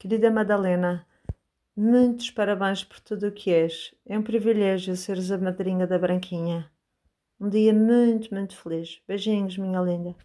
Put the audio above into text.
Querida Madalena, muitos parabéns por tudo o que és. É um privilégio seres a madrinha da Branquinha. Um dia muito, muito feliz. Beijinhos, minha linda.